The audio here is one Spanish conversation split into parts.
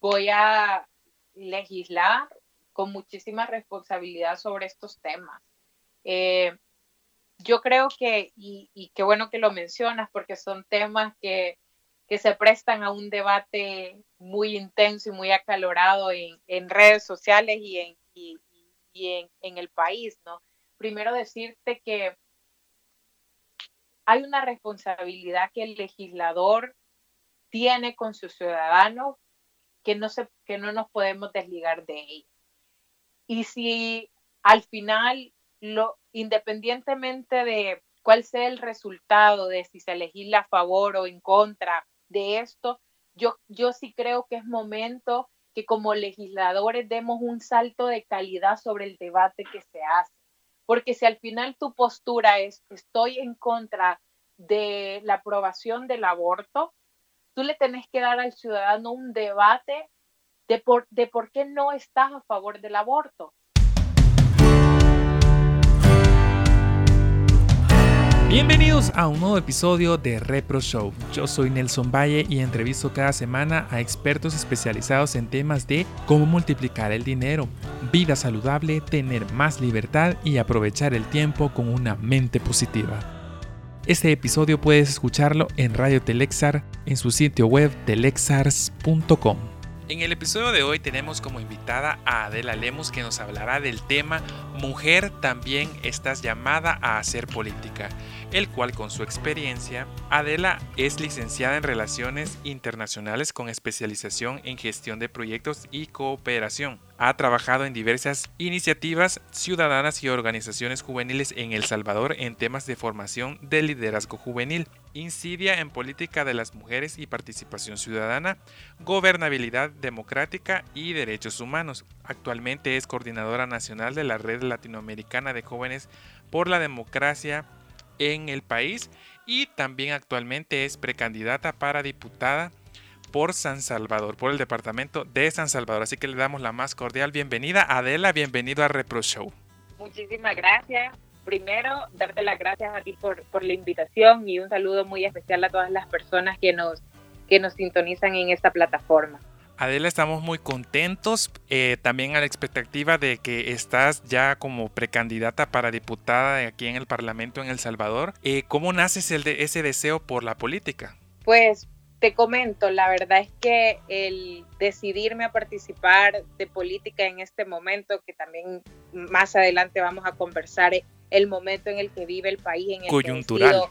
voy a legislar con muchísima responsabilidad sobre estos temas. Eh, yo creo que, y, qué bueno que lo mencionas, porque son temas que, se prestan a un debate muy intenso y muy acalorado en, redes sociales y, en, en, en, el país, ¿no? Primero decirte que hay una responsabilidad que el legislador tiene con sus ciudadanos que no, se, que no nos podemos desligar de ella. Y si al final, lo, independientemente de cuál sea el resultado, de si se legisla a favor o en contra de esto, yo, yo sí creo que es momento que como legisladores demos un salto de calidad sobre el debate que se hace. Porque si al final tu postura es estoy en contra de la aprobación del aborto, tú le tenés que dar al ciudadano un debate de por, de por qué no estás a favor del aborto. Bienvenidos a un nuevo episodio de Repro Show. Yo soy Nelson Valle y entrevisto cada semana a expertos especializados en temas de cómo multiplicar el dinero, vida saludable, tener más libertad y aprovechar el tiempo con una mente positiva. Este episodio puedes escucharlo en Radio Telexar en su sitio web telexars.com. En el episodio de hoy tenemos como invitada a Adela Lemus que nos hablará del tema Mujer también estás llamada a hacer política el cual con su experiencia, Adela es licenciada en Relaciones Internacionales con especialización en gestión de proyectos y cooperación. Ha trabajado en diversas iniciativas ciudadanas y organizaciones juveniles en El Salvador en temas de formación de liderazgo juvenil, incidia en política de las mujeres y participación ciudadana, gobernabilidad democrática y derechos humanos. Actualmente es coordinadora nacional de la Red Latinoamericana de Jóvenes por la Democracia en el país y también actualmente es precandidata para diputada por San Salvador, por el departamento de San Salvador. Así que le damos la más cordial bienvenida. Adela, bienvenido a Repro Show. Muchísimas gracias. Primero, darte las gracias a ti por, por la invitación y un saludo muy especial a todas las personas que nos, que nos sintonizan en esta plataforma. Adela, estamos muy contentos, eh, también a la expectativa de que estás ya como precandidata para diputada aquí en el Parlamento en El Salvador. Eh, ¿Cómo nace ese, ese deseo por la política? Pues te comento, la verdad es que el decidirme a participar de política en este momento, que también más adelante vamos a conversar, el momento en el que vive el país, en el coyuntural.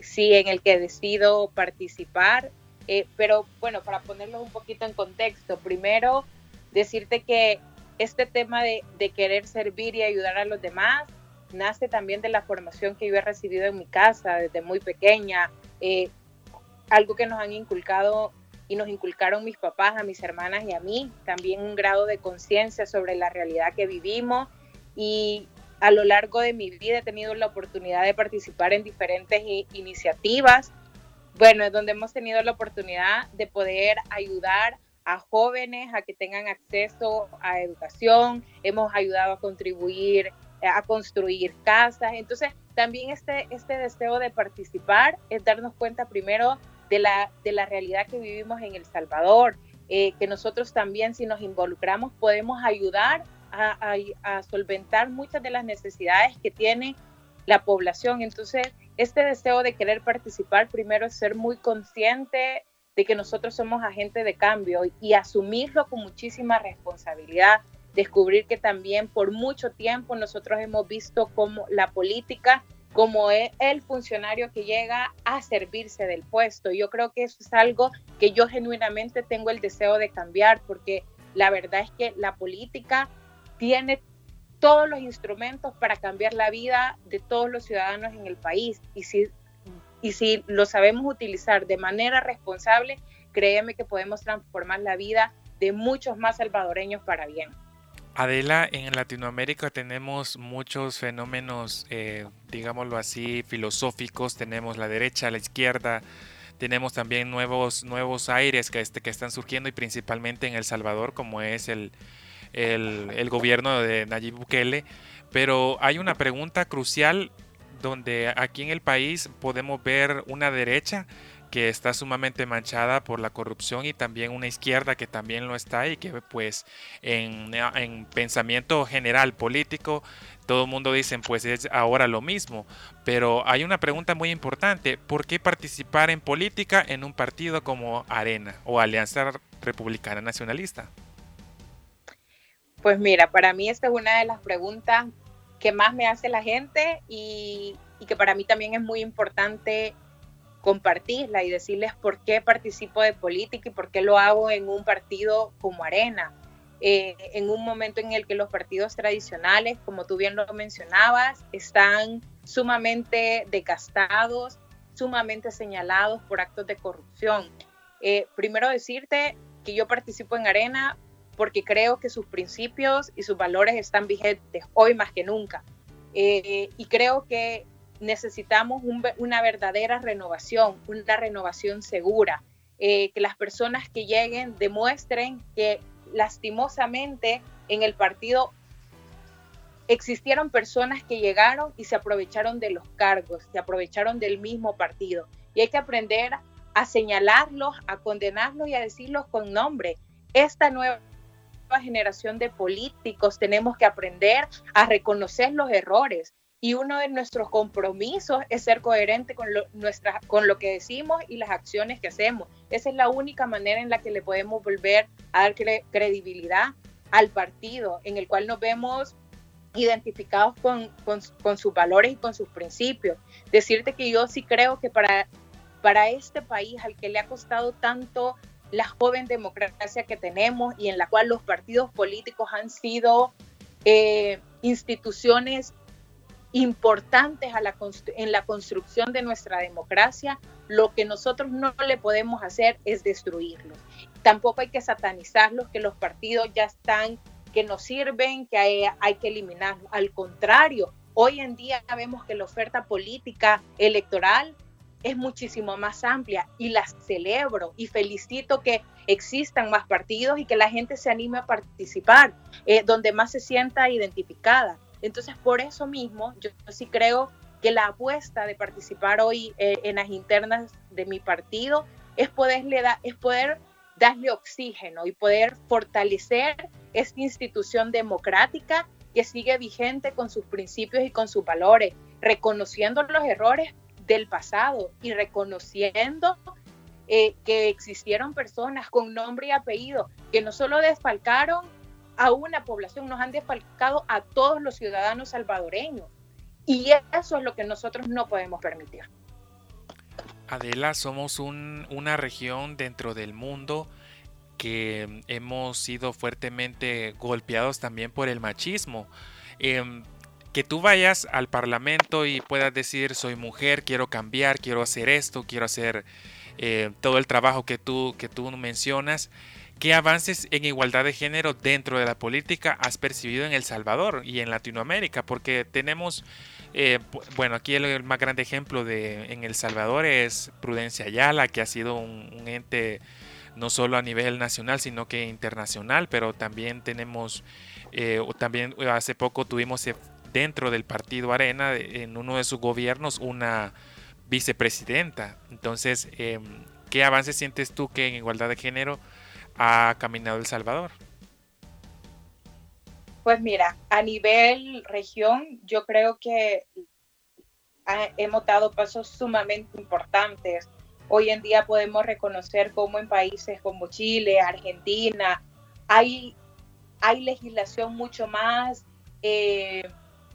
sí, en el que decido participar, eh, pero bueno, para ponerlo un poquito en contexto, primero decirte que este tema de, querer servir y ayudar a los demás nace también de la formación que yo he recibido en mi casa desde muy pequeña, eh, algo que nos han inculcado y nos inculcaron mis papás, a mis hermanas y a mí, también un grado de conciencia sobre la realidad que vivimos. Y a lo largo de mi vida he tenido la oportunidad de participar en diferentes iniciativas bueno, es donde hemos tenido la oportunidad de poder ayudar a jóvenes a que tengan acceso a educación, hemos ayudado a contribuir eh, a construir casas. Entonces, también este, este deseo de participar es darnos cuenta primero de la, de la realidad que vivimos en El Salvador, eh, que nosotros también si nos involucramos podemos ayudar a, a solventar muchas de las necesidades que tiene la población. Entonces, este deseo de querer participar primero es ser muy consciente de que nosotros somos agentes de cambio y asumirlo con muchísima responsabilidad, descubrir que también por mucho tiempo nosotros hemos visto como la política como es el funcionario que llega a servirse del puesto. Yo creo que eso es algo que yo genuinamente tengo el deseo de cambiar porque la verdad es que la política tiene todos los instrumentos para cambiar la vida de todos los ciudadanos en el país. Y si, y si lo sabemos utilizar de manera responsable, créeme que podemos transformar la vida de muchos más salvadoreños para bien. Adela, en Latinoamérica tenemos muchos fenómenos, eh, digámoslo así, filosóficos. Tenemos la derecha, la izquierda, tenemos también nuevos, nuevos aires que, este, que están surgiendo y principalmente en El Salvador, como es el, el, gobierno de Nayib Bukele, pero hay una pregunta crucial donde aquí en el país podemos ver una derecha que está sumamente manchada por la corrupción y también una izquierda que también lo está y que pues en, en pensamiento general político todo el mundo dice pues es ahora lo mismo, pero hay una pregunta muy importante, ¿por qué participar en política en un partido como Arena o Alianza Republicana Nacionalista? Pues mira, para mí esta es una de las preguntas que más me hace la gente y, que para mí también es muy importante compartirla y decirles por qué participo de política y por qué lo hago en un partido como Arena. Eh, en un momento en el que los partidos tradicionales, como tú bien lo mencionabas, están sumamente desgastados, sumamente señalados por actos de corrupción. Eh, primero decirte que yo participo en Arena porque creo que sus principios y sus valores están vigentes hoy más que nunca. Eh, y creo que necesitamos una verdadera renovación, una renovación segura, eh, que las personas que lleguen demuestren que lastimosamente en el partido existieron personas que llegaron y se aprovecharon de los cargos, se aprovecharon del mismo partido. Y hay que aprender a señalarlos, a condenarlos y a decirlos con nombre. Esta nueva generación de políticos tenemos que aprender a reconocer los errores, y uno de nuestros compromisos es ser coherente con lo, nuestra, con lo que decimos y las acciones que hacemos. Esa es la única manera en la que le podemos volver a dar credibilidad al partido, en el cual nos vemos identificados con, con, con, sus valores y con sus principios. Decirte que yo sí creo que para, para este país al que le ha costado tanto la joven democracia que tenemos y en la cual los partidos políticos han sido eh, instituciones importantes en la construcción de nuestra democracia, lo que nosotros no le podemos hacer es destruirlos. Tampoco hay que satanizarlos, que los partidos ya están, que no sirven, que hay, hay que eliminarlos. Al contrario, hoy en día vemos que la oferta política electoral es muchísimo más amplia y la celebro y felicito que existan más partidos y que la gente se anime a participar, eh, donde más se sienta identificada. Entonces, por eso mismo, yo, sí creo que la apuesta de participar hoy eh, en las internas de mi partido es, poderle es poder darle oxígeno y poder fortalecer esta institución democrática que sigue vigente con sus principios y con sus valores, reconociendo los errores del pasado y reconociendo eh, que existieron personas con nombre y apellido que no solo desfalcaron a una población, nos han defalcado a todos los ciudadanos salvadoreños. Y eso es lo que nosotros no podemos permitir. Adela, somos una región dentro del mundo que hemos sido fuertemente golpeados también por el machismo. Em, que tú vayas al parlamento y puedas decir soy mujer, quiero cambiar, quiero hacer esto, quiero hacer eh, todo el trabajo que tú, que tú mencionas. ¿Qué avances en igualdad de género dentro de la política has percibido en El Salvador y en Latinoamérica? Porque tenemos, eh, bueno, aquí el, más grande ejemplo de en El Salvador es Prudencia Ayala, que ha sido un, ente no solo a nivel nacional, sino que internacional, pero también tenemos, eh, también hace poco tuvimos eh, dentro del partido Arena, en uno de sus gobiernos, una vicepresidenta. Entonces, em, ¿qué avances sientes tú que en igualdad de género ha caminado El Salvador? Pues mira, a nivel región, yo creo que hemos dado pasos sumamente importantes. Hoy en día podemos reconocer cómo en países como Chile, Argentina, hay, hay legislación mucho más eh,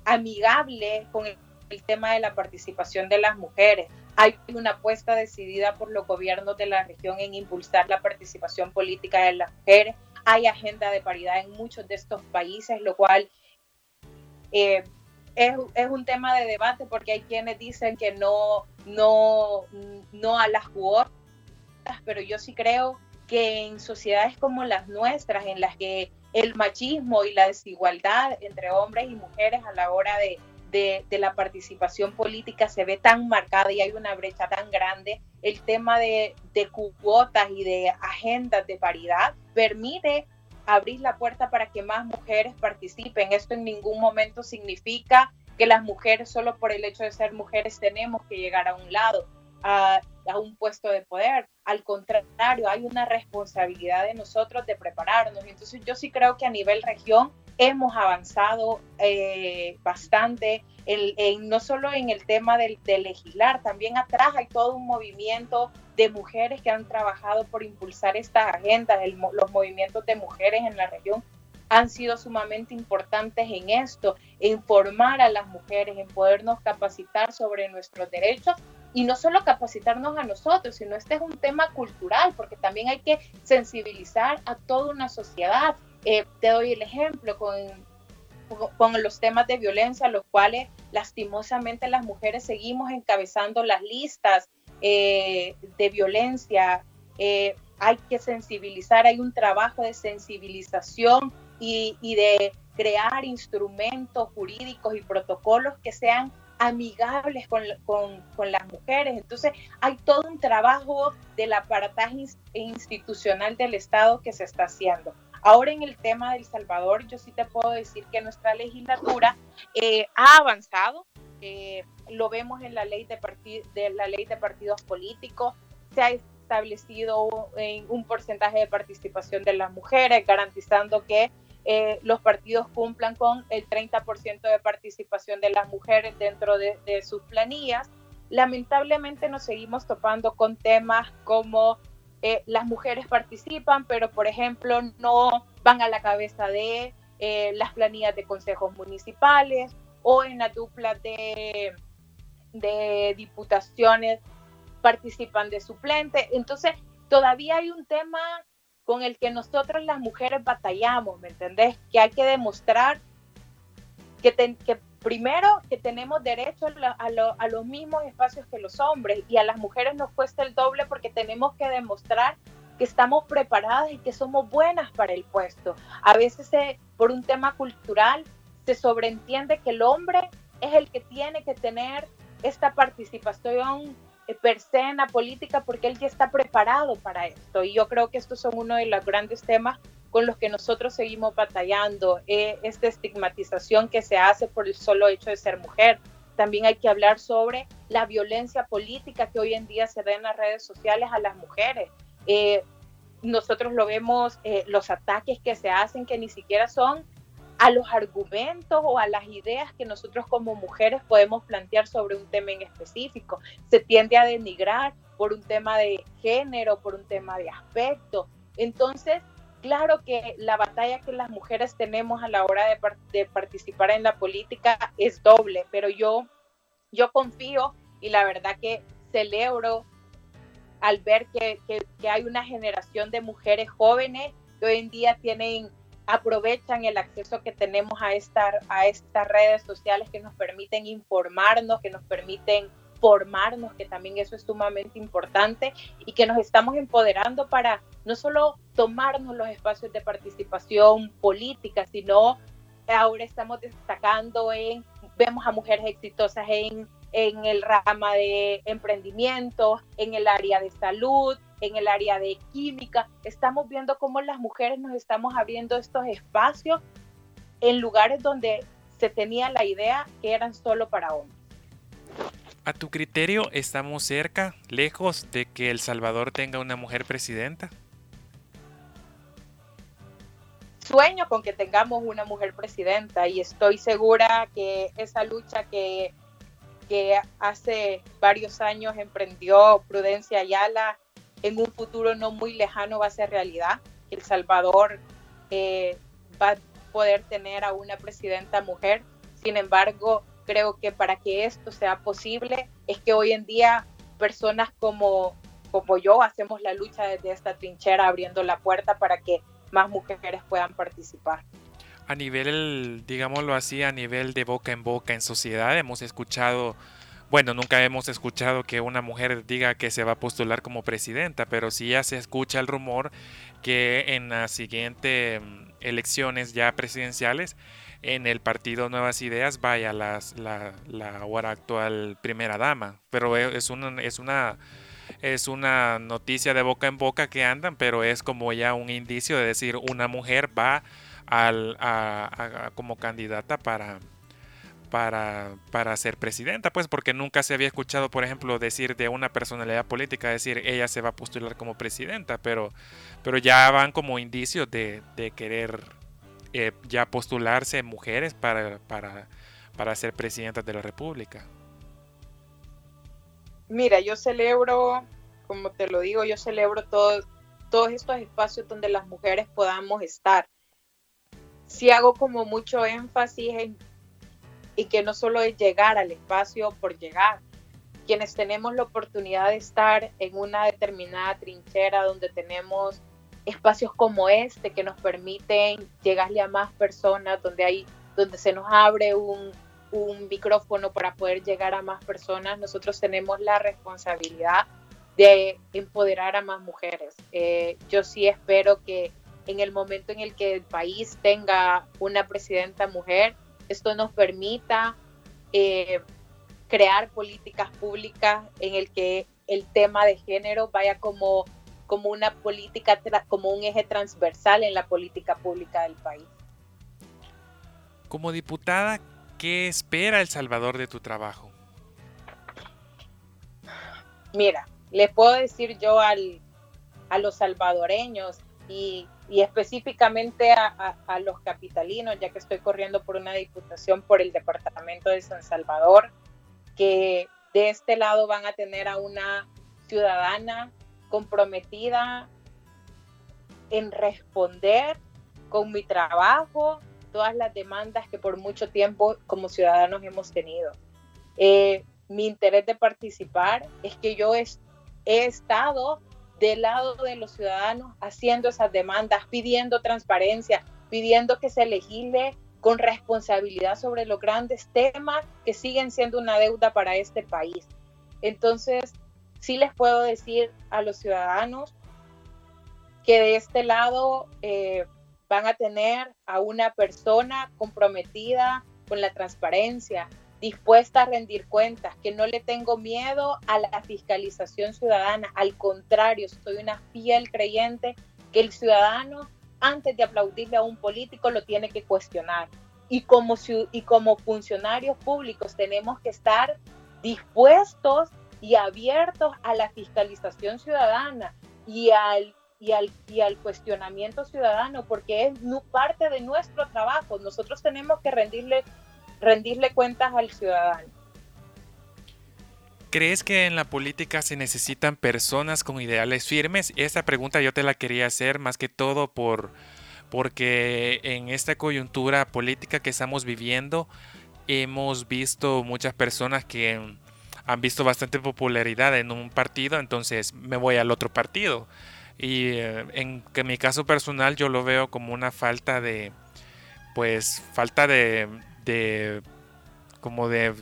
amigable con el, tema de la participación de las mujeres. Hay una apuesta decidida por los gobiernos de la región en impulsar la participación política de las mujeres. Hay agenda de paridad en muchos de estos países, lo cual eh, es, un tema de debate porque hay quienes dicen que no, no, no a las cuotas, pero yo sí creo que en sociedades como las nuestras, en las que el machismo y la desigualdad entre hombres y mujeres a la hora de, de, la participación política se ve tan marcada y hay una brecha tan grande, el tema de, de cuotas y de agendas de paridad permite abrir la puerta para que más mujeres participen. Esto en ningún momento significa que las mujeres solo por el hecho de ser mujeres tenemos que llegar a un lado. A, un puesto de poder. Al contrario, hay una responsabilidad de nosotros de prepararnos. Entonces yo sí creo que a nivel región hemos avanzado eh, bastante, en, no solo en el tema de, legislar, también atrás hay todo un movimiento de mujeres que han trabajado por impulsar estas agendas, los movimientos de mujeres en la región han sido sumamente importantes en esto, en formar a las mujeres, en podernos capacitar sobre nuestros derechos y no solo capacitarnos a nosotros, sino este es un tema cultural, porque también hay que sensibilizar a toda una sociedad. Eh, te doy el ejemplo con, con los temas de violencia, los cuales lastimosamente las mujeres seguimos encabezando las listas eh, de violencia. Eh, hay que sensibilizar, hay un trabajo de sensibilización y, de crear instrumentos jurídicos y protocolos que sean amigables con, con, las mujeres. Entonces, hay todo un trabajo del aparataje institucional del Estado que se está haciendo. Ahora en el tema del Salvador, yo sí te puedo decir que nuestra legislatura eh, ha avanzado. Eh, lo vemos en la ley de, de la ley de partidos políticos. Se ha establecido un porcentaje de participación de las mujeres, garantizando que eh, los partidos cumplan con el 30% de participación de las mujeres dentro de, sus planillas. Lamentablemente nos seguimos topando con temas como eh, las mujeres participan, pero por ejemplo no van a la cabeza de eh, las planillas de consejos municipales o en la dupla de, de diputaciones participan de suplente. Entonces, todavía hay un tema con el que nosotros las mujeres batallamos, ¿me entendés? Que hay que demostrar que, primero que tenemos derecho a, los mismos espacios que los hombres y a las mujeres nos cuesta el doble porque tenemos que demostrar que estamos preparadas y que somos buenas para el puesto. A veces por un tema cultural se sobreentiende que el hombre es el que tiene que tener esta participación per se en la política porque él ya está preparado para esto. Y yo creo que estos son uno de los grandes temas con los que nosotros seguimos batallando, eh, esta estigmatización que se hace por el solo hecho de ser mujer. También hay que hablar sobre la violencia política que hoy en día se da en las redes sociales a las mujeres. Eh, nosotros lo vemos, los ataques que se hacen que ni siquiera son a los argumentos o a las ideas que nosotros como mujeres podemos plantear sobre un tema en específico. Se tiende a denigrar por un tema de género, por un tema de aspecto. Entonces, claro que la batalla que las mujeres tenemos a la hora de, participar en la política es doble, pero yo, yo confío y la verdad que celebro al ver que, que hay una generación de mujeres jóvenes que hoy en día tienen aprovechan el acceso que tenemos a, esta, a estas redes sociales que nos permiten informarnos, que nos permiten formarnos, que también eso es sumamente importante y que nos estamos empoderando para no solo tomarnos los espacios de participación política, sino ahora estamos destacando en, vemos a mujeres exitosas en, en el rama de emprendimiento, en el área de salud, en el área de química. Estamos viendo cómo las mujeres nos estamos abriendo estos espacios en lugares donde se tenía la idea que eran solo para hombres. A tu criterio, ¿estamos cerca, lejos de que El Salvador tenga una mujer presidenta? Sueño con que tengamos una mujer presidenta y estoy segura que esa lucha que, que hace varios años emprendió Prudencia Ayala en un futuro no muy lejano va a ser realidad. El Salvador eh, va a poder tener a una presidenta mujer. Sin embargo, creo que para que esto sea posible es que hoy en día personas como, como yo hacemos la lucha desde esta trinchera abriendo la puerta para que más mujeres puedan participar. A nivel, digámoslo así, a nivel de boca en boca en sociedad, hemos escuchado bueno, nunca hemos escuchado que una mujer diga que se va a postular como presidenta, pero sí ya se escucha el rumor que en las siguientes mm, elecciones ya presidenciales, en el partido Nuevas Ideas vaya la, la actual primera dama. Pero e, es una, es una es una noticia de boca en boca que andan, pero es como ya un indicio de decir una mujer va al, a, como candidata para, para, para ser presidenta, pues porque nunca se había escuchado, por ejemplo, decir de una personalidad política, decir ella se va a postular como presidenta, pero, pero ya van como indicios de, querer eh, ya postularse mujeres para, para, para ser presidentas de la República. Mira, yo celebro, como te lo digo, yo celebro todo, todos estos espacios donde las mujeres podamos estar. Si hago como mucho énfasis en y que no solo es llegar al espacio por llegar. Quienes tenemos la oportunidad de estar en una determinada trinchera donde tenemos espacios como este que nos permiten llegarle a más personas, donde hay, donde se nos abre un, un micrófono para poder llegar a más personas, nosotros tenemos la responsabilidad de empoderar a más mujeres. Eh, yo sí espero que en el momento en el que el país tenga una presidenta mujer, esto nos permita eh, crear políticas públicas en el que el tema de género vaya como, como una política, como un eje transversal en la política pública del país. Como diputada, ¿qué espera El Salvador de tu trabajo? Mira, le puedo decir yo al, a los salvadoreños y y específicamente a, los capitalinos, ya que estoy corriendo por una diputación por el departamento de San Salvador, que de este lado van a tener a una ciudadana comprometida en responder con mi trabajo todas las demandas que por mucho tiempo como ciudadanos hemos tenido. Eh, mi interés de participar es que yo he estado del lado de los ciudadanos haciendo esas demandas, pidiendo transparencia, pidiendo que se legisle con responsabilidad sobre los grandes temas que siguen siendo una deuda para este país. Entonces, sí les puedo decir a los ciudadanos que de este lado eh, van a tener a una persona comprometida con la transparencia, dispuesta a rendir cuentas, que no le tengo miedo a la fiscalización ciudadana, al contrario, soy una fiel creyente que el ciudadano antes de aplaudirle a un político lo tiene que cuestionar. Y como, y como funcionarios públicos tenemos que estar dispuestos y abiertos a la fiscalización ciudadana y al, y al, y al cuestionamiento ciudadano, porque es parte de nuestro trabajo. Nosotros tenemos que rendirle rendirle cuentas al ciudadano. ¿Crees que en la política se necesitan personas con ideales firmes? Esta pregunta yo te la quería hacer más que todo por porque en esta coyuntura política que estamos viviendo hemos visto muchas personas que han visto bastante popularidad en un partido, entonces me voy al otro partido. Y eh, en, en mi caso personal yo lo veo como una falta de, pues, falta de, de como de,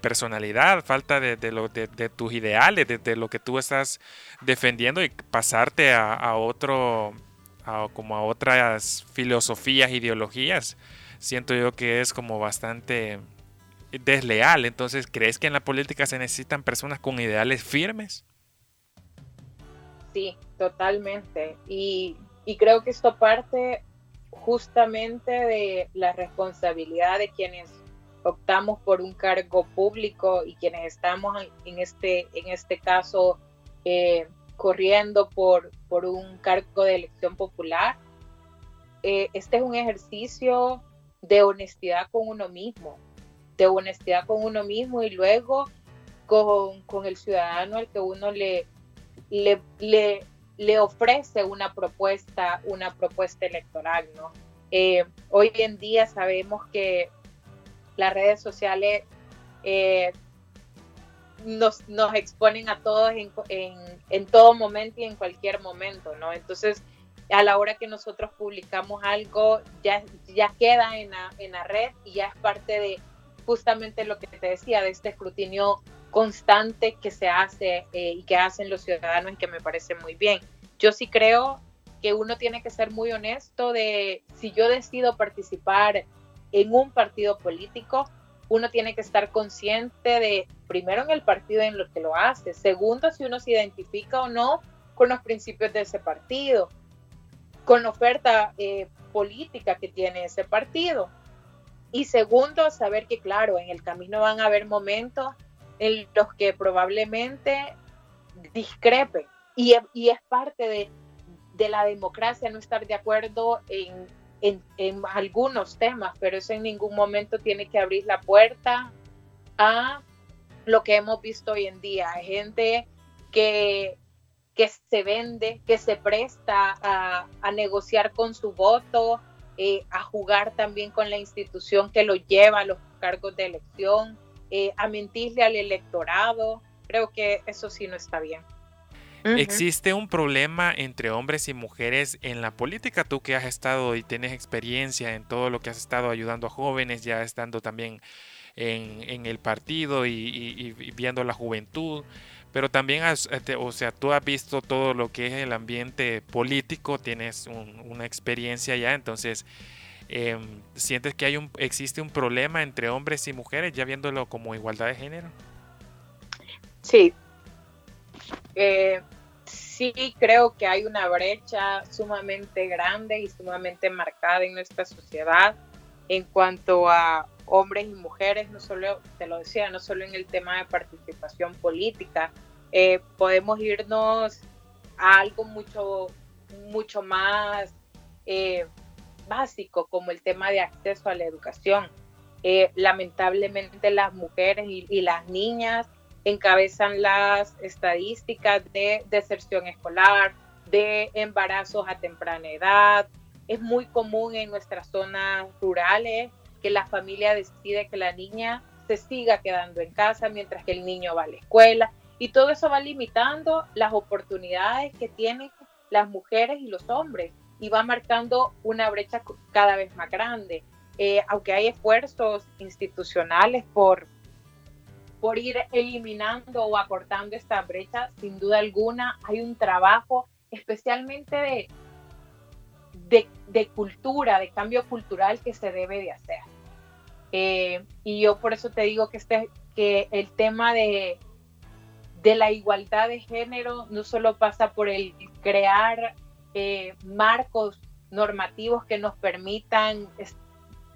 personalidad, falta de, lo, de, tus ideales, de, lo que tú estás defendiendo y pasarte a, otro, como a otras filosofías, ideologías, siento yo que es como bastante desleal. Entonces, ¿crees que en la política se necesitan personas con ideales firmes? Sí, totalmente. Y, y creo que esto parte justamente de la responsabilidad de quienes optamos por un cargo público y quienes estamos en este, en este caso eh, corriendo por, por un cargo de elección popular. Eh, este es un ejercicio de honestidad con uno mismo, de honestidad con uno mismo y luego con, con el ciudadano al que uno le, le, le, le ofrece una propuesta, una propuesta electoral, ¿no? Eh, hoy en día sabemos que las redes sociales eh, nos, nos, exponen a todos en, en, en, todo momento y en cualquier momento, ¿no? Entonces, a la hora que nosotros publicamos algo, ya, ya queda en la, en la red y ya es parte de justamente lo que te decía, de este escrutinio constante que se hace eh, y que hacen los ciudadanos y que me parece muy bien. Yo sí creo que uno tiene que ser muy honesto de si yo decido participar en un partido político, uno tiene que estar consciente de, primero, en el partido en lo que lo hace, segundo, si uno se identifica o no con los principios de ese partido, con la oferta eh, política que tiene ese partido. Y segundo, saber que, claro, en el camino van a haber momentos en los que probablemente discrepe. Y, es parte de, la democracia no estar de acuerdo en, algunos temas, pero eso en ningún momento tiene que abrir la puerta a lo que hemos visto hoy en día. Gente que, se vende, que se presta a, a negociar con su voto, eh, a jugar también con la institución que lo lleva a los cargos de elección, eh, a mentirle al electorado. Creo que eso sí no está bien. ¿Existe un problema entre hombres y mujeres en la política? Tú que has estado y tienes experiencia en todo lo que has estado ayudando a jóvenes, ya estando también en, el partido y, viendo la juventud, pero también, eh, o sea, tú has visto todo lo que es el ambiente político, tienes una experiencia ya, entonces, em, ¿sientes que hay un, existe un problema entre hombres y mujeres, ya viéndolo como igualdad de género? Sí. Eh, sí, creo que hay una brecha sumamente grande y sumamente marcada en nuestra sociedad en cuanto a hombres y mujeres, no solo, te lo decía, no solo en el tema de participación política, eh, podemos irnos a algo mucho, mucho más eh, básico como el tema de acceso a la educación. Eh, lamentablemente las mujeres y, y, las niñas encabezan las estadísticas de deserción escolar, de embarazos a temprana edad. Es muy común en nuestras zonas rurales que la familia decide que la niña se siga quedando en casa mientras que el niño va a la escuela y todo eso va limitando las oportunidades que tienen las mujeres y los hombres y va marcando una brecha cada vez más grande. Eh, aunque hay esfuerzos institucionales por, por ir eliminando o acortando esta brecha, sin duda alguna hay un trabajo especialmente de, de, cultura, de cambio cultural que se debe de hacer. Eh, y yo por eso te digo que, este, que el tema de, de la igualdad de género no solo pasa por el crear eh, marcos normativos que nos permitan,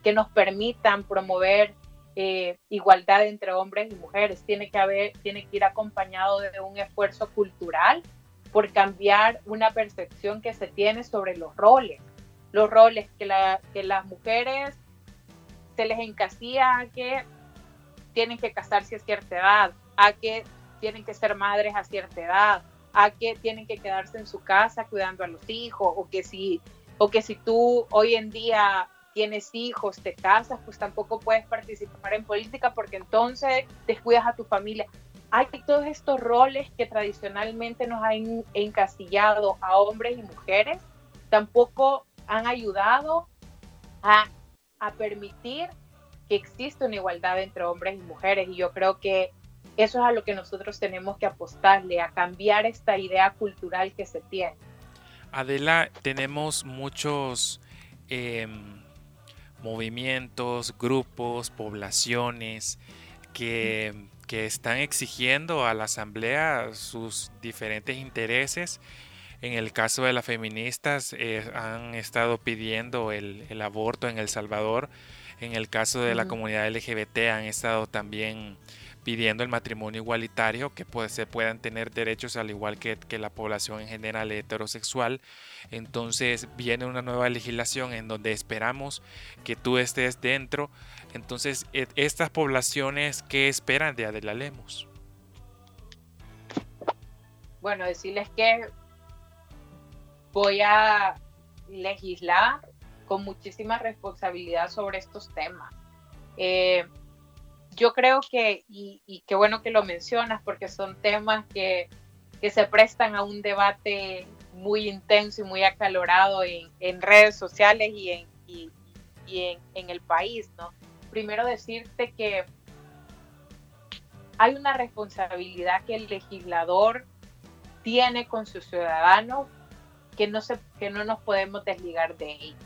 que nos permitan promover eh, igualdad entre hombres y mujeres. Tiene que, haber, tiene que ir acompañado de un esfuerzo cultural por cambiar una percepción que se tiene sobre los roles. Los roles que, la, que las mujeres se les encasilla a que tienen que casarse a cierta edad, a que tienen que ser madres a cierta edad, a que tienen que quedarse en su casa cuidando a los hijos, o que si, o que si tú hoy en día tienes hijos, te casas, pues tampoco puedes participar en política porque entonces descuidas a tu familia. Hay todos estos roles que tradicionalmente nos han encasillado a hombres y mujeres, tampoco han ayudado a a permitir que exista una igualdad entre hombres y mujeres. Y yo creo que eso es a lo que nosotros tenemos que apostarle, a cambiar esta idea cultural que se tiene. Adela, tenemos muchos em, movimientos, grupos, poblaciones que, que están exigiendo a la Asamblea sus diferentes intereses en el caso de las feministas eh, han estado pidiendo el, aborto en El Salvador. En el caso de la comunidad LGBT han estado también pidiendo el matrimonio igualitario, que pues, se puedan tener derechos al igual que, la población en general heterosexual. Entonces viene una nueva legislación en donde esperamos que tú estés dentro. Entonces, e, estas poblaciones, ¿qué esperan de Adela Lemos? Bueno, decirles que voy a legislar con muchísima responsabilidad sobre estos temas. Eh, yo creo que, y, qué bueno que lo mencionas, porque son temas que, que se prestan a un debate muy intenso y muy acalorado en, en redes sociales y, en, y, en, en, el país. ¿no? Primero decirte que hay una responsabilidad que el legislador tiene con sus ciudadanos que no, se, que no nos podemos desligar de ello.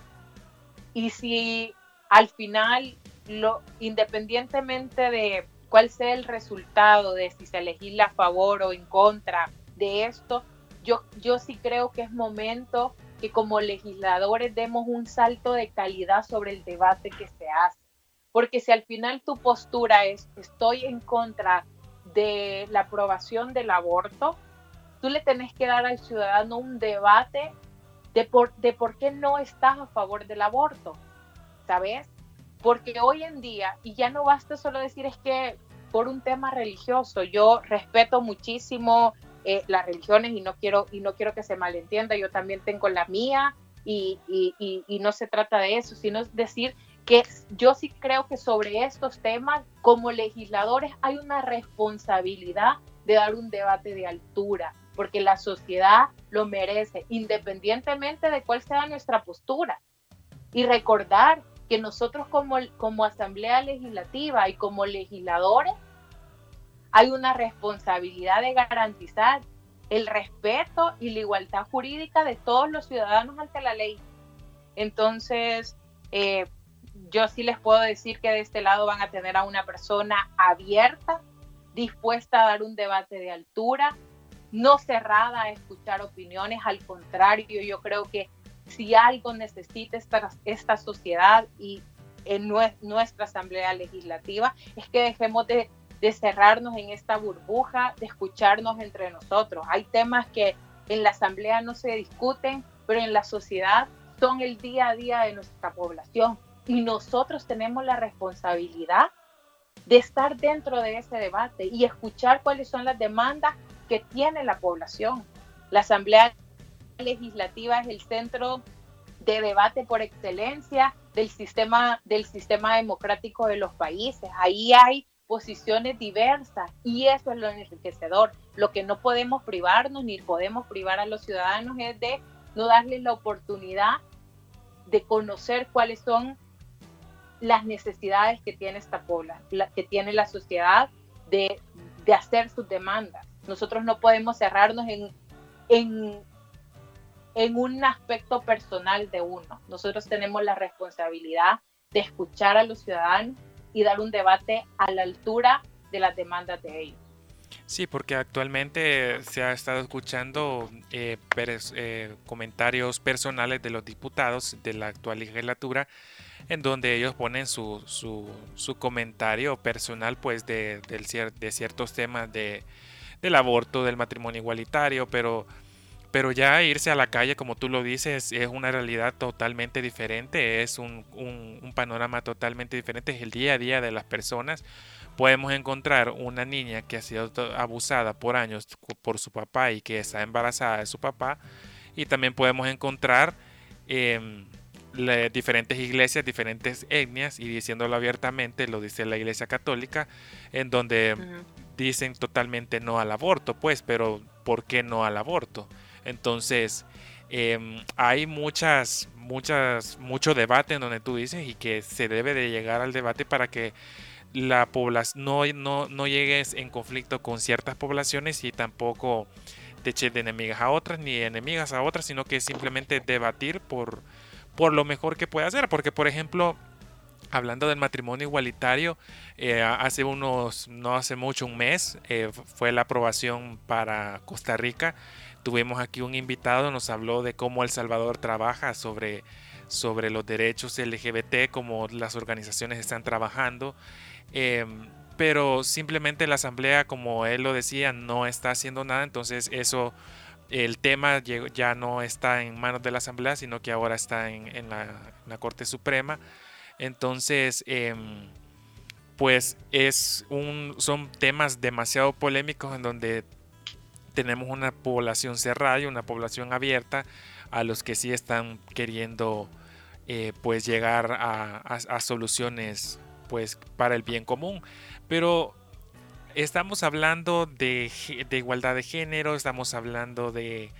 Y si al final, lo, independientemente de cuál sea el resultado de si se legisla a favor o en contra de esto, yo, yo sí creo que es momento que como legisladores demos un salto de calidad sobre el debate que se hace. Porque si al final tu postura es estoy en contra de la aprobación del aborto, tú le tenés que dar al ciudadano un debate de por, de por qué no estás a favor del aborto, ¿sabes? Porque hoy en día, y ya no basta solo decir es que por un tema religioso, yo respeto muchísimo eh, las religiones y no, quiero, y no quiero que se malentienda, yo también tengo la mía y, y, y no se trata de eso, sino decir que yo sí creo que sobre estos temas, como legisladores, hay una responsabilidad de dar un debate de altura, porque la sociedad lo merece, independientemente de cuál sea nuestra postura. Y recordar que nosotros como, como Asamblea Legislativa y como legisladores, hay una responsabilidad de garantizar el respeto y la igualdad jurídica de todos los ciudadanos ante la ley. Entonces, eh, yo sí les puedo decir que de este lado van a tener a una persona abierta, dispuesta a dar un debate de altura, no cerrada a escuchar opiniones, al contrario, yo creo que si algo necesita esta, esta sociedad y en nuestra Asamblea Legislativa es que dejemos de, de cerrarnos en esta burbuja, de escucharnos entre nosotros. Hay temas que en la Asamblea no se discuten, pero en la sociedad son el día a día de nuestra población y nosotros tenemos la responsabilidad de estar dentro de ese debate y escuchar cuáles son las demandas que tiene la población. La Asamblea Legislativa es el centro de debate por excelencia del sistema, del sistema democrático de los países. Ahí hay posiciones diversas y eso es lo enriquecedor. Lo que no podemos privarnos ni podemos privar a los ciudadanos es de no darles la oportunidad de conocer cuáles son las necesidades que tiene esta población, que tiene la sociedad de, de, hacer sus demandas. Nosotros no podemos cerrarnos en, en un aspecto personal de uno. Nosotros tenemos la responsabilidad de escuchar a los ciudadanos y dar un debate a la altura de las demandas de ellos. Sí, porque actualmente se ha estado escuchando eh, eh, comentarios personales de los diputados de la actual legislatura en donde ellos ponen su, su, comentario personal pues de, de, ciertos temas de, del aborto, del matrimonio igualitario, pero, pero ya irse a la calle, como tú lo dices, es una realidad totalmente diferente, es un, un, panorama totalmente diferente, es el día a día de las personas. Podemos encontrar una niña que ha sido abusada por años por su papá y que está embarazada de su papá, y también podemos encontrar... Em, diferentes iglesias, diferentes etnias, y diciéndolo abiertamente, lo dice la iglesia católica, en donde dicen totalmente no al aborto, pues, pero ¿por qué no al aborto? Entonces, em, hay muchas, muchas, mucho debate en donde tú dices y que se debe de llegar al debate para que la población no, no, no llegues en conflicto con ciertas poblaciones y tampoco te eches de enemigas a otras ni enemigas a otras, sino que simplemente debatir por por lo mejor que puede hacer. Porque, por ejemplo, hablando del matrimonio igualitario, eh, hace unos, no hace mucho, un mes, eh, fue la aprobación para Costa Rica. Tuvimos aquí un invitado, nos habló de cómo El Salvador trabaja sobre, sobre los derechos LGBT, cómo las organizaciones están trabajando. Em, pero simplemente la asamblea, como él lo decía, no está haciendo nada, entonces eso el tema ya no está en manos de la Asamblea, sino que ahora está en, la, Corte Suprema. Entonces, em, pues es un, son temas demasiado polémicos en donde tenemos una población cerrada y una población abierta a los que sí están queriendo eh, pues llegar a, soluciones pues para el bien común. Pero estamos hablando de, igualdad de género, estamos hablando de,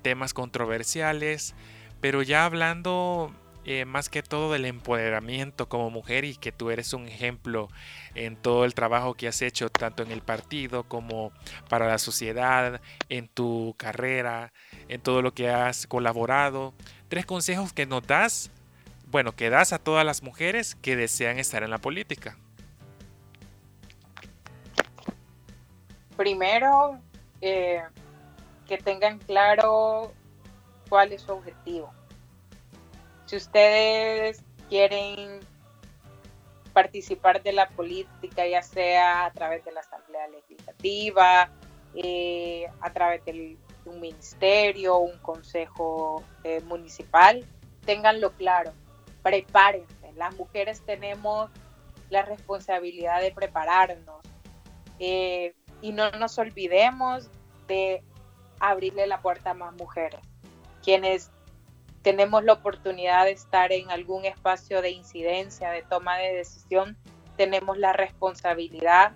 temas controversiales, pero ya hablando eh, más que todo del empoderamiento como mujer y que tú eres un ejemplo en todo el trabajo que has hecho, tanto en el partido como para la sociedad, en tu carrera, en todo lo que has colaborado. Tres consejos que nos das, bueno, que das a todas las mujeres que desean estar en la política. primero, eh, que tengan claro cuál es su objetivo. Si ustedes quieren participar de la política, ya sea a través de la Asamblea Legislativa, eh, a través de un ministerio, un consejo eh, municipal, tenganlo claro, prepárense. Las mujeres tenemos la responsabilidad de prepararnos eh, y no nos olvidemos de abrirle la puerta a más mujeres, quienes tenemos la oportunidad de estar en algún espacio de incidencia, de toma de decisión, tenemos la responsabilidad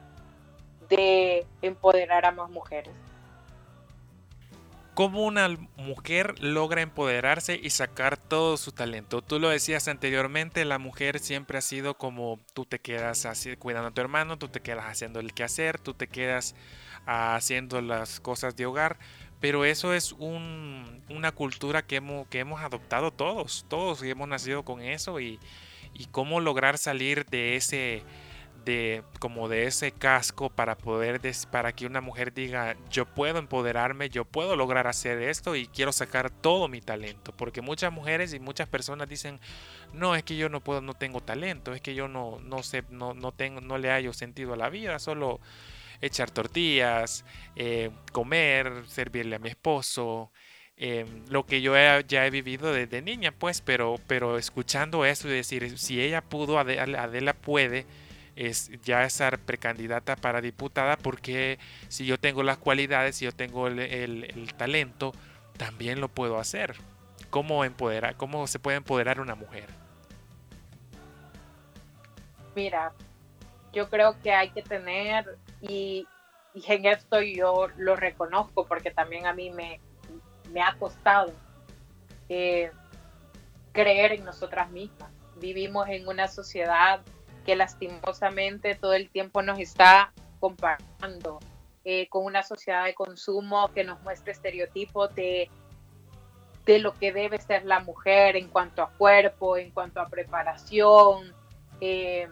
de empoderar a más mujeres. ¿Cómo una mujer logra empoderarse y sacar todo su talento? Tú lo decías anteriormente, la mujer siempre ha sido como tú te quedas cuidando a tu hermano, tú te quedas haciendo el quehacer, tú te quedas haciendo las cosas de hogar, pero eso es una cultura que hemos, que hemos adoptado todos, todos hemos nacido con eso y, cómo lograr salir de ese de como de ese casco para poder para que una mujer diga yo puedo empoderarme yo puedo lograr hacer esto y quiero sacar todo mi talento porque muchas mujeres y muchas personas dicen no es que yo no puedo no tengo talento es que yo no no sé no, no tengo no le hallo sentido a la vida solo echar tortillas eh, comer servirle a mi esposo eh, lo que yo ya he vivido desde niña pues pero pero escuchando eso y decir si ella pudo Adela puede es ya estar precandidata para diputada porque si yo tengo las cualidades, si yo tengo el, talento, también lo puedo hacer. ¿Cómo, empoderar, ¿Cómo se puede empoderar una mujer? Mira, yo creo que hay que tener, y, en esto yo lo reconozco porque también a mí me, me ha costado eh, creer en nosotras mismas. Vivimos en una sociedad que lastimosamente todo el tiempo nos está comparando eh, con una sociedad de consumo que nos muestra estereotipos de, de lo que debe ser la mujer en cuanto a cuerpo, en cuanto a preparación. Eh,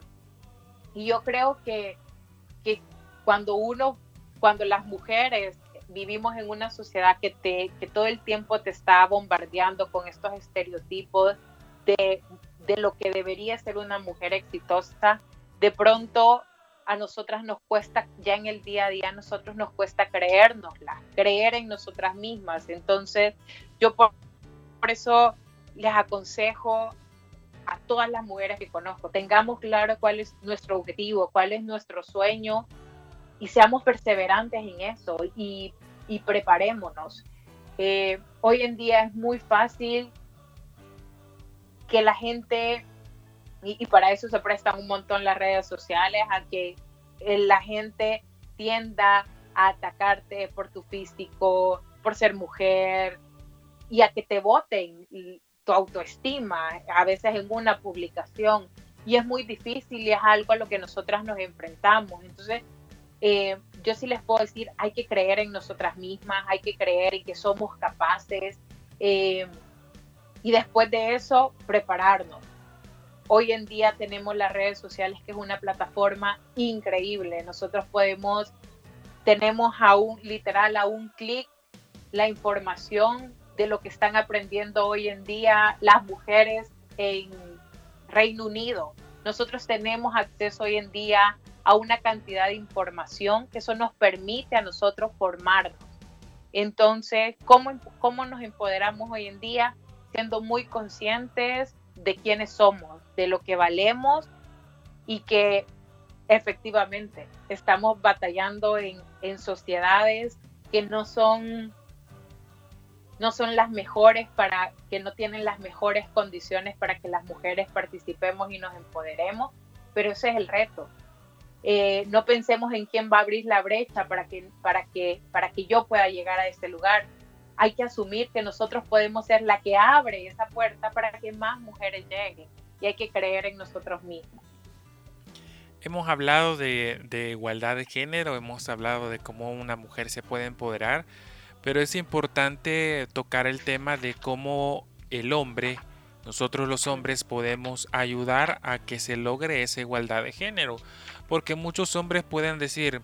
y yo creo que cuando uno, cuando las mujeres vivimos en una sociedad que, te, que todo el tiempo te está bombardeando con estos estereotipos de de lo que debería ser una mujer exitosa, de pronto a nosotras nos cuesta, ya en el día a día, a nosotros nos cuesta creérnosla, creer en nosotras mismas. Entonces, yo por, eso les aconsejo a todas las mujeres que conozco, tengamos claro cuál es nuestro objetivo, cuál es nuestro sueño y seamos perseverantes en eso y, preparémonos. Eh, hoy en día es muy fácil que la gente, y, para eso se prestan un montón las redes sociales, a que eh, la gente tienda a atacarte por tu físico, por ser mujer, y a que te voten tu autoestima, a veces en una publicación. Y es muy difícil y es algo a lo que nosotras nos enfrentamos. Entonces, eh, yo sí les puedo decir, hay que creer en nosotras mismas, hay que creer en que somos capaces. Eh, y después de eso prepararnos. Hoy en día tenemos las redes sociales que es una plataforma increíble. Nosotros podemos, tenemos a un, literal a un clic la información de lo que están aprendiendo hoy en día las mujeres en Reino Unido. Nosotros tenemos acceso hoy en día a una cantidad de información que eso nos permite a nosotros formarnos. Entonces, ¿cómo, cómo nos empoderamos hoy en día? siendo muy conscientes de quiénes somos, de lo que valemos y que efectivamente estamos batallando en, en sociedades que no son no son las mejores para que no tienen las mejores condiciones para que las mujeres participemos y nos empoderemos, pero ese es el reto. Eh, no pensemos en quién va a abrir la brecha para que, para, que, para que yo pueda llegar a ese lugar, hay que asumir que nosotros podemos ser la que abre esa puerta para que más mujeres lleguen y hay que creer en nosotros mismos. Hemos hablado de, igualdad de género, hemos hablado de cómo una mujer se puede empoderar, pero es importante tocar el tema de cómo el hombre, nosotros los hombres podemos ayudar a que se logre esa igualdad de género, porque muchos hombres pueden decir,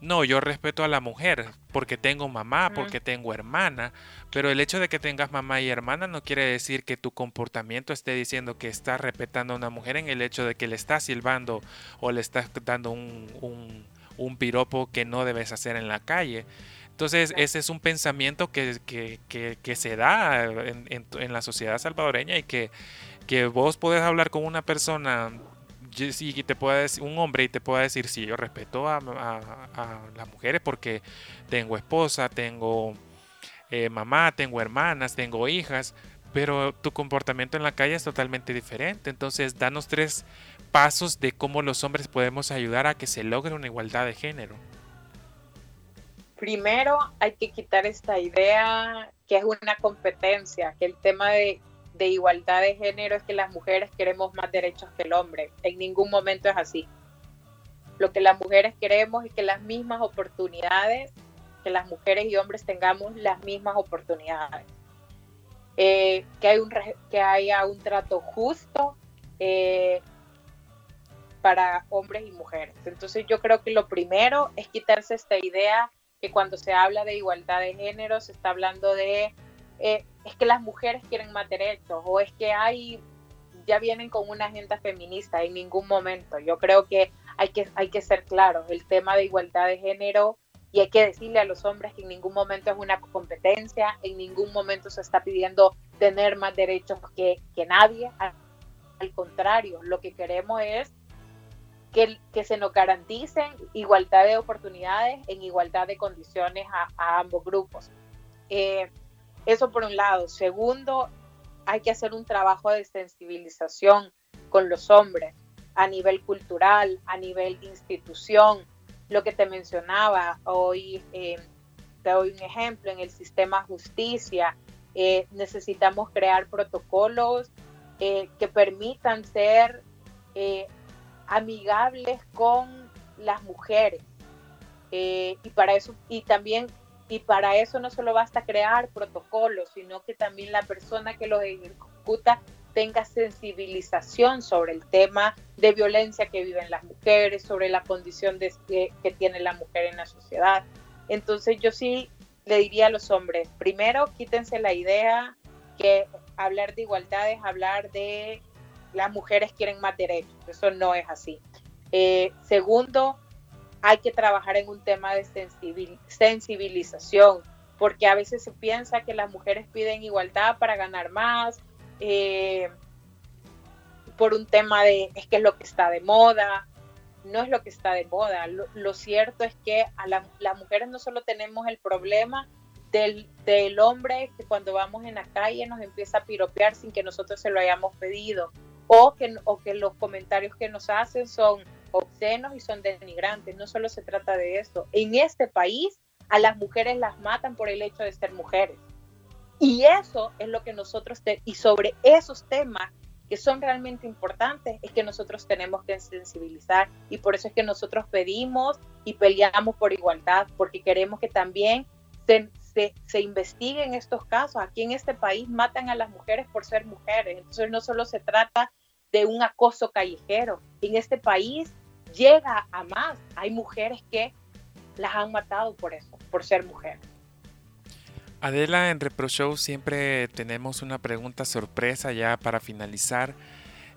no, yo respeto a la mujer, porque tengo mamá, porque tengo hermana, pero el hecho de que tengas mamá y hermana no quiere decir que tu comportamiento esté diciendo que estás respetando a una mujer en el hecho de que le estás silbando o le estás dando un, un, piropo que no debes hacer en la calle. Entonces, ese es un pensamiento que, se da en, en, la sociedad salvadoreña y que, que vos podés hablar con una persona y te pueda decir, un hombre y te pueda decir, sí, yo respeto a, las mujeres porque tengo esposa, tengo eh, mamá, tengo hermanas, tengo hijas, pero tu comportamiento en la calle es totalmente diferente. Entonces, danos tres pasos de cómo los hombres podemos ayudar a que se logre una igualdad de género. Primero hay que quitar esta idea que es una competencia, que el tema de igualdad de género es que las mujeres queremos más derechos que el hombre. En ningún momento es así. Lo que las mujeres queremos es que las mismas oportunidades, que las mujeres y hombres tengamos las mismas oportunidades. Eh, que haya un trato justo eh, para hombres y mujeres. Entonces yo creo que lo primero es quitarse esta idea que cuando se habla de igualdad de género se está hablando de eh, es que las mujeres quieren más derechos o es que hay, ya vienen con una agenda feminista en ningún momento. Yo creo que hay que, hay que ser claros, el tema de igualdad de género y hay que decirle a los hombres que en ningún momento es una competencia, en ningún momento se está pidiendo tener más derechos que, que nadie. Al contrario, lo que queremos es que, se nos garanticen igualdad de oportunidades en igualdad de condiciones a, ambos grupos. Eh, eso por un lado. Segundo, hay que hacer un trabajo de sensibilización con los hombres a nivel cultural, a nivel institución. Lo que te mencionaba hoy, eh, te doy un ejemplo, en el sistema justicia eh, necesitamos crear protocolos que permitan ser amigables con las mujeres. y para eso, y también y para eso no solo basta crear protocolos, sino que también la persona que los ejecuta tenga sensibilización sobre el tema de violencia que viven las mujeres, sobre la condición de, que, tiene la mujer en la sociedad. Entonces yo sí le diría a los hombres, primero quítense la idea que hablar de igualdad es hablar de las mujeres quieren más derechos, eso no es así. Eh, segundo, hay que trabajar en un tema de sensibilización, porque a veces se piensa que las mujeres piden igualdad para ganar más, eh, por un tema de es que es lo que está de moda, no es lo que está de moda. Lo, cierto es que a las mujeres no solo tenemos el problema del, del, hombre que cuando vamos en la calle nos empieza a piropear sin que nosotros se lo hayamos pedido, o que, o que los comentarios que nos hacen son obscenos y son denigrantes. No solo se trata de esto. En este país a las mujeres las matan por el hecho de ser mujeres. Y eso es lo que nosotros, y sobre esos temas que son realmente importantes, es que nosotros tenemos que sensibilizar. Y por eso es que nosotros pedimos y peleamos por igualdad, porque queremos que también se, se, se investiguen estos casos. Aquí en este país matan a las mujeres por ser mujeres. Entonces no solo se trata de un acoso callejero. En este país llega a más. Hay mujeres que las han matado por eso, por ser mujer. Adela, en Repro Show siempre tenemos una pregunta sorpresa ya para finalizar.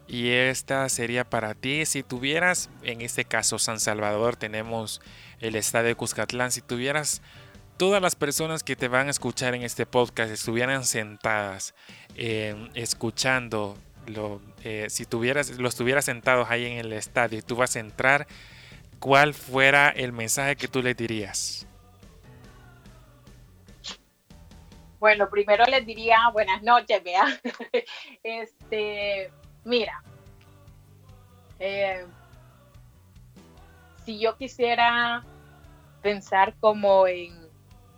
Y esta sería para ti. Si tuvieras, en este caso San Salvador, tenemos el estadio Cuscatlán. Si tuvieras todas las personas que te van a escuchar en este podcast estuvieran sentadas, eh, escuchando eh, si tuvieras, los tuvieras sentados ahí en el estadio y tú vas a entrar, ¿cuál fuera el mensaje que tú les dirías? Bueno, primero les diría buenas noches, vea. este, mira, eh, si yo quisiera pensar como en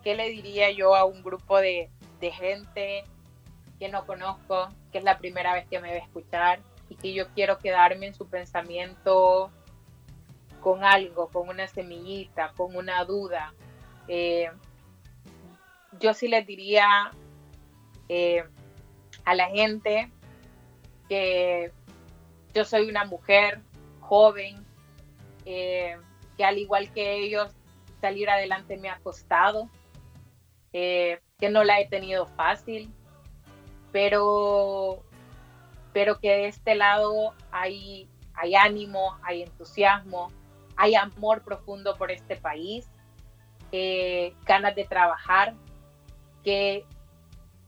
qué le diría yo a un grupo de, de gente que no conozco, que es la primera vez que me va a escuchar y que yo quiero quedarme en su pensamiento con algo, con una semillita, con una duda. Eh, yo sí les diría eh, a la gente que yo soy una mujer joven, eh, que al igual que ellos salir adelante me ha costado, que no la he tenido fácil, pero, pero que de este lado hay, hay ánimo, hay entusiasmo, hay amor profundo por este país, eh, ganas de trabajar, que,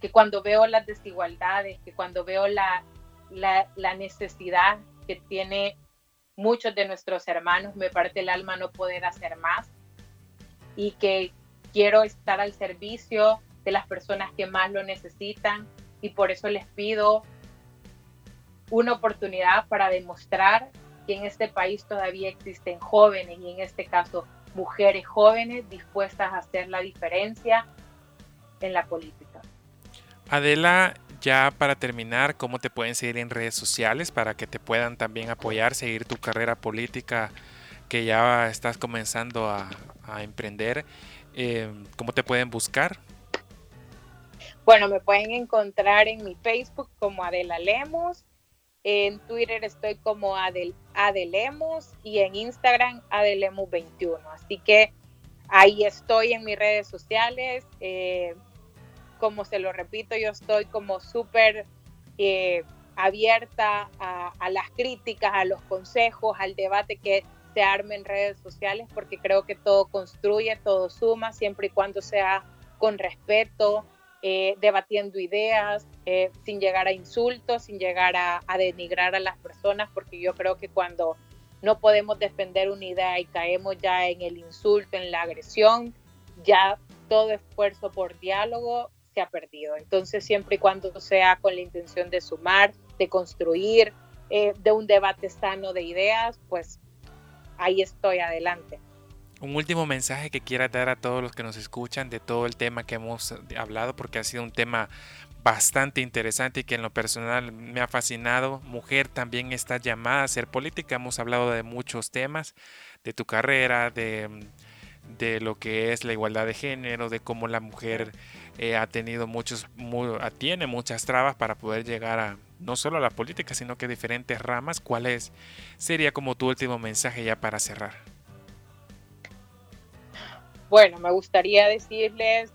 que cuando veo las desigualdades, que cuando veo la, la, la necesidad que tiene muchos de nuestros hermanos, me parte el alma no poder hacer más y que quiero estar al servicio de las personas que más lo necesitan y por eso les pido una oportunidad para demostrar que en este país todavía existen jóvenes y en este caso mujeres jóvenes dispuestas a hacer la diferencia en la política. Adela, ya para terminar, ¿cómo te pueden seguir en redes sociales para que te puedan también apoyar, seguir tu carrera política que ya estás comenzando a, emprender? Eh, ¿Cómo te pueden buscar? Bueno, me pueden encontrar en mi Facebook como Adela Lemos, en Twitter estoy como Adel, Adelemos y en Instagram Adelemos21. Así que ahí estoy en mis redes sociales. Eh, como se lo repito, yo estoy como súper eh, abierta a, a, las críticas, a los consejos, al debate que se arme en redes sociales, porque creo que todo construye, todo suma, siempre y cuando sea con respeto, eh, debatiendo ideas, eh, sin llegar a insultos, sin llegar a, denigrar a las personas, porque yo creo que cuando no podemos defender una idea y caemos ya en el insulto, en la agresión, ya todo esfuerzo por diálogo ha perdido. Entonces, siempre y cuando sea con la intención de sumar, de construir, eh, de un debate sano de ideas, pues ahí estoy adelante. Un último mensaje que quiera dar a todos los que nos escuchan de todo el tema que hemos hablado, porque ha sido un tema bastante interesante y que en lo personal me ha fascinado. Mujer también está llamada a ser política. Hemos hablado de muchos temas, de tu carrera, de, lo que es la igualdad de género, de cómo la mujer eh, ha tenido muchos, tiene muchas trabas para poder llegar a no solo a la política, sino que diferentes ramas. ¿Cuál es, sería como tu último mensaje ya para cerrar? Bueno, me gustaría decirles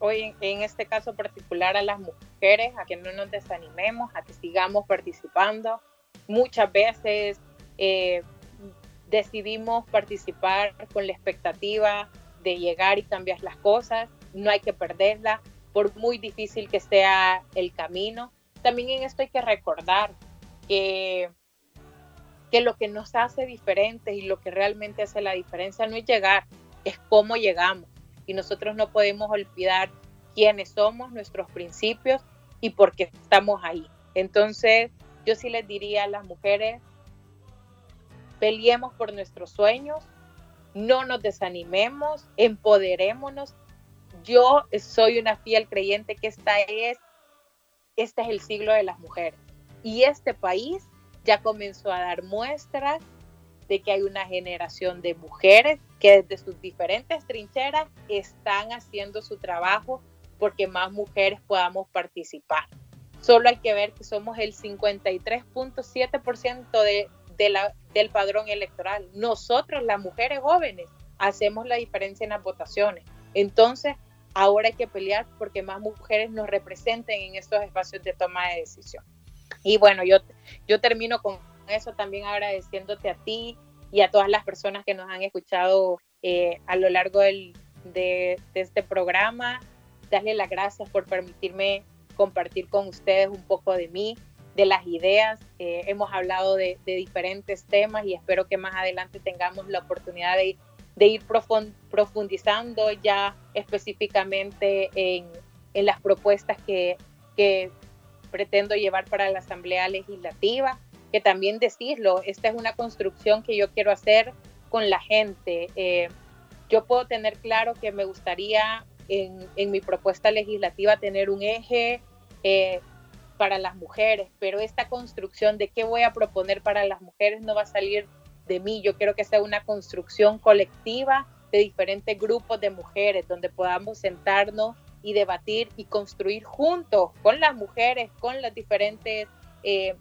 hoy en, este caso particular a las mujeres, a que no nos desanimemos, a que sigamos participando. Muchas veces eh, decidimos participar con la expectativa de llegar y cambiar las cosas no hay que perderla, por muy difícil que sea el camino. También en esto hay que recordar que, que lo que nos hace diferentes y lo que realmente hace la diferencia no es llegar, es cómo llegamos. Y nosotros no podemos olvidar quiénes somos, nuestros principios y por qué estamos ahí. Entonces, yo sí les diría a las mujeres, peleemos por nuestros sueños, no nos desanimemos, empoderémonos yo soy una fiel creyente que esta es, este es el siglo de las mujeres. Y este país ya comenzó a dar muestras de que hay una generación de mujeres que desde sus diferentes trincheras están haciendo su trabajo porque más mujeres podamos participar. Solo hay que ver que somos el 53.7% de, de del padrón electoral. Nosotros, las mujeres jóvenes, hacemos la diferencia en las votaciones. Entonces, ahora hay que pelear porque más mujeres nos representen en estos espacios de toma de decisión. Y bueno, yo, yo termino con eso también agradeciéndote a ti y a todas las personas que nos han escuchado eh, a lo largo del, de, este programa. Darle las gracias por permitirme compartir con ustedes un poco de mí, de las ideas. Eh, hemos hablado de, de, diferentes temas y espero que más adelante tengamos la oportunidad de de ir profundizando ya específicamente en, en las propuestas que, que, pretendo llevar para la Asamblea Legislativa, que también decirlo, esta es una construcción que yo quiero hacer con la gente. Eh, yo puedo tener claro que me gustaría en, en mi propuesta legislativa tener un eje eh, para las mujeres, pero esta construcción de qué voy a proponer para las mujeres no va a salir de mí. Yo quiero que sea una construcción colectiva de diferentes grupos de mujeres donde podamos sentarnos y debatir y construir juntos con las mujeres, con los diferentes eh,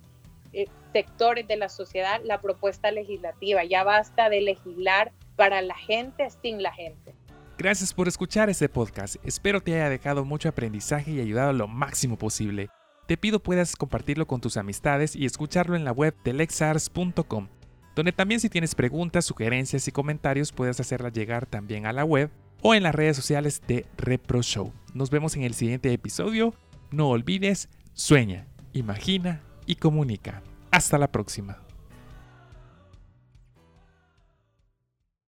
sectores de la sociedad la propuesta legislativa. Ya basta de legislar para la gente sin la gente. Gracias por escuchar este podcast. Espero te haya dejado mucho aprendizaje y ayudado lo máximo posible. Te pido puedas compartirlo con tus amistades y escucharlo en la web de lexars.com, donde también si tienes preguntas, sugerencias y comentarios puedes hacerlas llegar también a la web o en las redes sociales de Repro Show. Nos vemos en el siguiente episodio. No olvides, sueña, imagina y comunica. Hasta la próxima.